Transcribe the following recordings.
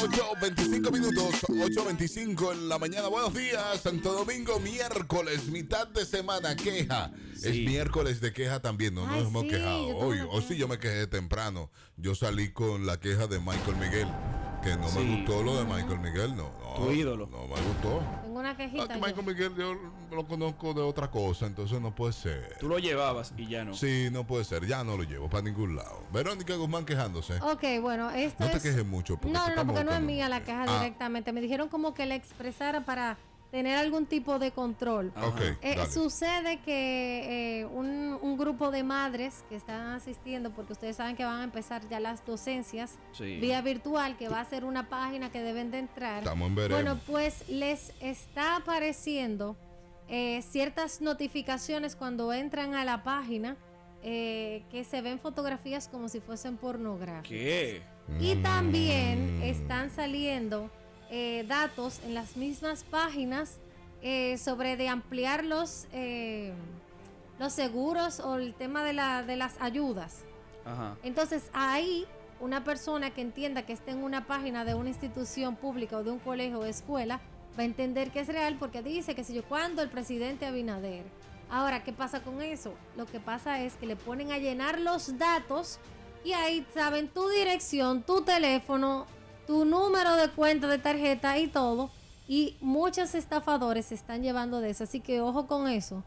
8.25 minutos, 8.25 en la mañana. Buenos días, Santo Domingo, miércoles, mitad de semana, queja. Es miércoles de queja también, no nos hemos quejado hoy. O sí, yo me quejé temprano. Yo salí con la queja de Michael Miguel. Que no me gustó lo de Michael Miguel, no. no tu ídolo. No me gustó. Una quejita. Ah, Michael Miguel yo lo conozco de otra cosa, entonces no puede ser. Tú lo llevabas y ya no. Sí, no puede ser, ya no lo llevo para ningún lado. Verónica Guzmán quejándose. Ok, bueno, esto No te quejes mucho. no, no, porque no es mía la queja Ah. directamente. Me dijeron como que la expresara para tener algún tipo de control. Ok, Eh, dale. sucede que eh, un, un grupo de madres que están asistiendo, porque ustedes saben que van a empezar ya las docencias Sí. vía virtual, que va a ser una página que deben de entrar. Estamos en veremos. Bueno, pues les está apareciendo eh, ciertas notificaciones cuando entran a la página eh, que se ven fotografías como si fuesen pornográficas. ¿Qué? Y Mm. también están saliendo eh, datos en las mismas páginas eh, sobre de ampliar los, eh, los seguros o el tema de, la, de las ayudas. Ajá. Entonces ahí una persona que entienda que está en una página de una institución pública o de un colegio o escuela va a entender que es real porque dice que si yo cuando el presidente Abinader. Ahora, ¿qué pasa con eso? Lo que pasa es que le ponen a llenar los datos y ahí saben tu dirección, tu teléfono, tu número de cuenta de tarjeta y todo. Y muchos estafadores se están llevando de eso. Así que ojo con eso.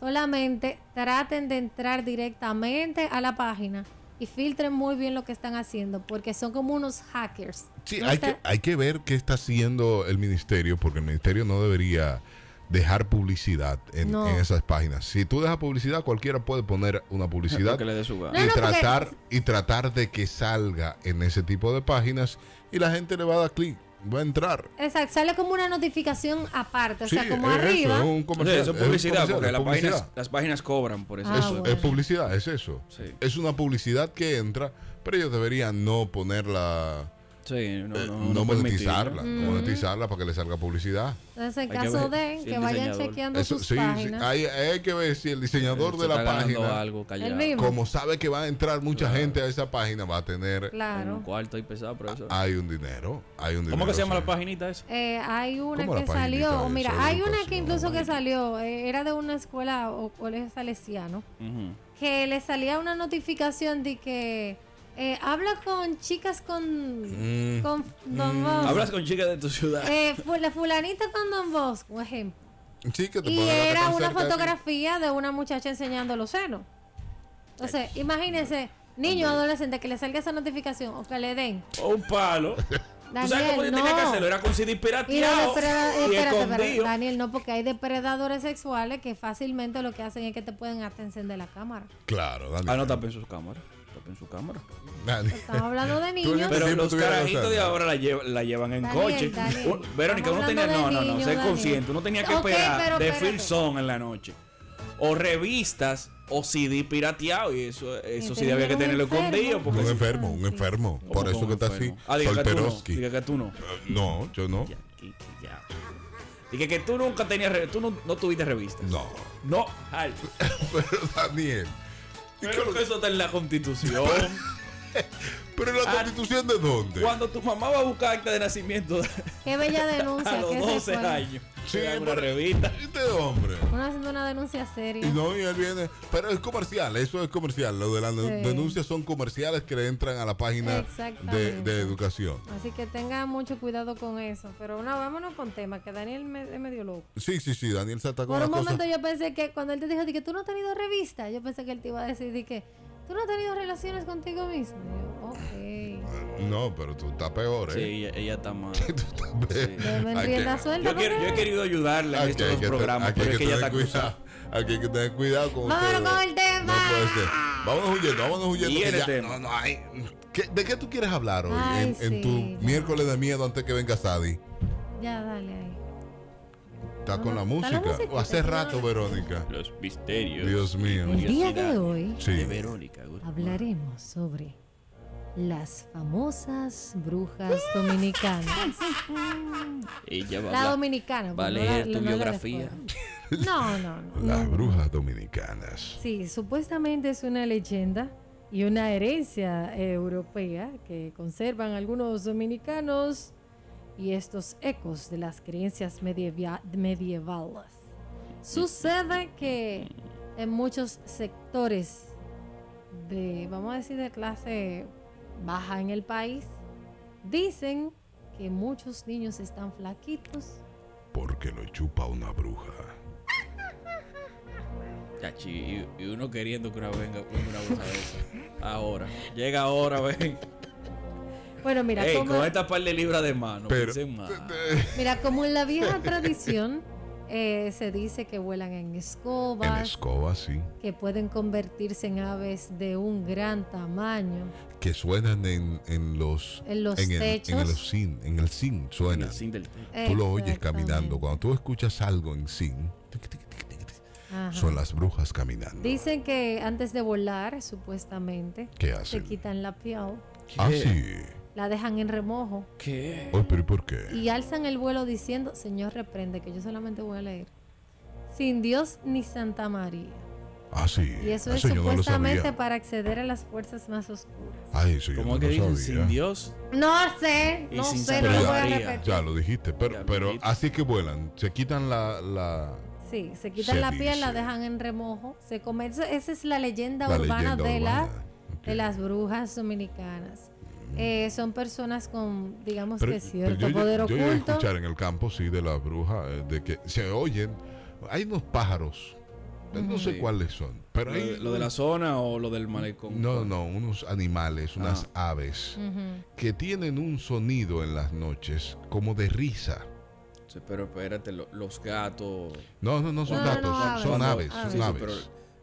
Solamente traten de entrar directamente a la página y filtren muy bien lo que están haciendo porque son como unos hackers. Sí, No hay está- que, hay que ver qué está haciendo el ministerio, porque el ministerio no debería dejar publicidad en, No. en esas páginas. Si tú dejas publicidad, cualquiera puede poner una publicidad Que le dé su y No, no, porque- tratar y tratar de que salga en ese tipo de páginas y la gente le va a dar clic, va a entrar. Exacto, sale como una notificación aparte, o Sí, sea, como es arriba. eso, es un Sí, comercial, eso es es un publicidad, comercial, porque es las páginas, las páginas cobran por eso. Ah, Eso, bueno. Es publicidad, es eso. Sí. Es una publicidad que entra, pero ellos deberían no ponerla, Sí, no, eh, no, no, no monetizarla, no monetizarla para que le salga publicidad. Entonces, en caso de si que vayan diseñador- chequeando Eso, sus sí, sí, páginas. hay, hay que ver si el diseñador Se de la página, algo callado. El mismo. como sabe que va a entrar mucha Claro. gente a esa página, va a tener, Claro. un cuarto y pesado, pero eso. hay un dinero, hay un dinero. ¿Cómo que se llama sí. la paginita esa? Eh, hay una ¿Cómo la que salió, mira, hay una que incluso que salió, eh, era de una escuela o colegio salesiano, que le salía una notificación de que eh, habla con chicas con, Mm. con Don Bosco. Hablas con chicas de tu ciudad. Eh, fu- la fulanita con Don Bosco, un ejemplo. Sí, que te Y era una fotografía de una muchacha enseñando los senos. Entonces, imagínense, niño adolescente que le salga esa notificación o que le den. O un palo. ¿Tú sabes cómo yo Daniel, tenía que no. hacerlo? Era con CD Y los pirateado depreda- y espérate, espérate, escondido. Daniel, no, porque hay depredadores sexuales que fácilmente lo que hacen es que te pueden hasta encender la cámara. Claro, Dani. Ah, no, tapen sus cámaras. Tapen su cámara. Estamos hablando de niños. Pero los carajitos de ahora la, lleva- la llevan en Daniel, coche. Daniel, Verónica, uno estamos tenía. hablando No, no, no, sé consciente. Uno tenía que Ok, esperar de Zone en la noche. O revistas o CD pirateado. Y eso, eso sí tenía había que tenerlo escondido. Porque Un enfermo, un enfermo. ¿Cómo Por eso que está así. Ah, diga que tú no. Solteroski. Diga que tú no. Eh, No, yo no. Ya, que- que ya. Que tú nunca tenías. Tú no, no tuviste revistas. No. No, al. Pero Daniel. ¿Y Pero eso está en la constitución. ¿Pero en la Ah, constitución de dónde? Cuando tu mamá va a buscar acta de nacimiento Qué bella denuncia. a los que se 12 fue. años. Sí, una revista. Este hombre. Uno haciendo una denuncia Y seria. no, y él viene. Pero es comercial, eso es comercial. Lo de las Sí. denuncias son comerciales que le entran a la página de, educación. Así que tengan mucho cuidado con eso. Pero no, vámonos con tema, que Daniel me, es medio loco. Sí, sí, sí, Daniel se atacó Por una un cosa. momento yo pensé que cuando él te dijo de que tú no has tenido revista, yo pensé que él te iba a decir de que tú no has tenido relaciones contigo mismo. Y yo, ok. No, pero tú estás peor, Sí, ¿eh? ella, ella está mal. Tú estás peor. Sí. Que- suelta. Yo, quiero- yo he querido ayudarle en estos dos que te- programas, aquí pero hay es que ella está tener cuidado. acusada. Aquí hay que tener cuidado con Vámonos ustedes. con el tema. No puede ser. Vámonos huyendo, vámonos huyendo. Y que el ya- tema. no, no, ay, ¿qué- ¿De qué tú quieres hablar hoy Ay, en, en tu sí, ya. miércoles de miedo antes que venga Sadi? Ya, dale ahí. ¿Estás No, con la está la música? Hace rato. Verónica. Los misterios. Dios mío. El día de hoy Sí. De Verónica. Hablaremos sobre las famosas brujas dominicanas. Ella va a La hablar- dominicana. va a no leer tu no biografía. No, no, no. Las no. brujas dominicanas. Sí, supuestamente es una leyenda y una herencia europea que conservan algunos dominicanos y estos ecos de las creencias medievales. Sucede que en muchos sectores de, vamos a decir, de clase baja en el país, dicen que muchos niños están flaquitos. Porque lo chupa una bruja. Chachi, y, y uno queriendo que una venga, venga una bruja de esa. Ahora. Llega ahora, ven. Bueno, mira, Ey, como, con esta par de libras de mano. Pero. más. mira, como en la vieja tradición eh, se dice que vuelan en En escobas, escoba, sí. que pueden convertirse en aves de un gran tamaño. Que suenan en, en los. En los en el, techos. En el zinc. En el zinc En suenan. el sin del té. Tú lo oyes caminando. Cuando tú escuchas algo en zinc, Ajá. son las brujas caminando. Dicen que antes de volar, supuestamente, ¿Qué se hacen? quitan la piel, Ah, ¿Qué? sí. La dejan en remojo ¿Qué? Oye, pero ¿y por qué? y alzan el vuelo diciendo, Señor, reprende, que yo solamente voy a leer. Sin Dios ni Santa María. Ah, sí. Y eso es no lo supuestamente para acceder a las fuerzas más oscuras. Ay, eso yo ¿Cómo no es que lo dicen sabía. sin Dios? No sé, no sin sé, Santa no lo voy a María. repetir. Ya lo dijiste, pero, pero así que vuelan, se quitan la, la, Sí, se quitan Se la piel, la dejan en remojo, se comen. eso- Esa es la leyenda la urbana leyenda de, la, urbana. Ok. de las brujas dominicanas. Eh, son personas con, digamos Pero- que cierto yo, poder yo, yo a oculto. escuchar en el campo, sí, de la bruja, eh, de que se oyen, hay unos pájaros, eh, no sé Sí. cuáles son, pero ¿Lo hay de, lo de la zona o lo del malecón? no, no, unos animales, unas aves que tienen un sonido en las noches como de risa. Sí, pero espérate, lo- los gatos. No, no, no son No, gatos, no, son, aves. son aves, Sí, aves. pero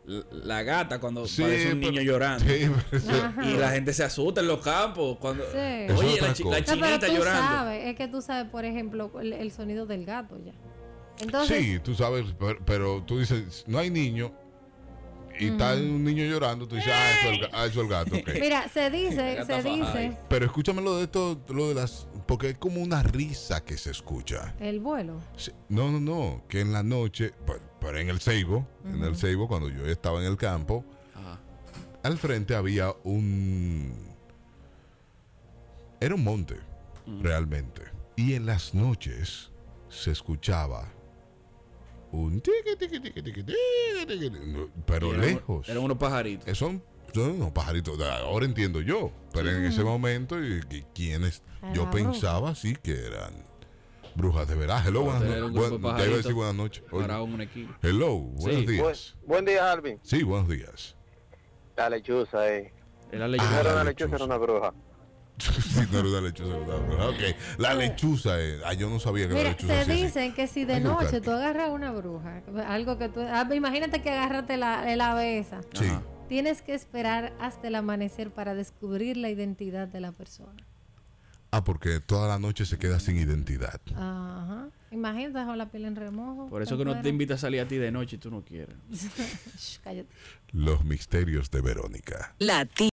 la, gata cuando Sí, parece un pero- niño llorando. Sí, pero. Y la gente se asusta en los campos. cuando Sí. Oye, la, chi- la. No, pero chinita tú llorando. sabes, es que tú sabes, por ejemplo, el, el sonido del gato ya. Entonces, sí, tú sabes, pero, pero tú dices, no hay niño y está un niño llorando, tú dices, ah, eso es el, ah, eso es el gato. mira, se dice, se dice. Pero escúchame lo de esto, lo de las, porque es como una risa que se escucha. el vuelo. Sí, No, no, no, que en la noche, pero, pero en el Ceibo, en el Ceibo, cuando yo estaba en el campo, Ajá. al frente había un... Era un monte, realmente. Y en las noches se escuchaba un tiqui, tiqui, tiqui, tiqui, tiqui, pero lejos. Eran unos pajaritos. Eh, Son, son unos pajaritos. Ahora entiendo yo. Pero en ese momento, y, y quienes yo pensaba sí que eran brujas de verdad. Hello, buenas noches. ya iba a decir buenas noches. Hello, buenos Sí. días. Buen, buen día, Alvin. Sí, buenos días. La lechuza, eh. Era Ah, No leyenda. era la una lechuza. lechuza, era una bruja. sí, no era una lechuza. era una bruja. Ok, la lechuza. eh, ah, yo no sabía que la Mira, lechuza se hacía así. dicen que si de Hay noche tú agarras una bruja, algo que tú... ah, imagínate que agarraste la, la abesa. Sí. Ajá. Tienes que esperar hasta el amanecer para descubrir la identidad de la persona. Ah, porque toda la noche se queda sin identidad. Ajá. Imagínate dejar la piel en remojo. Por eso que no te invita a salir a ti de noche y tú no quieres. Shh, cállate. Los misterios de Verónica. Latina.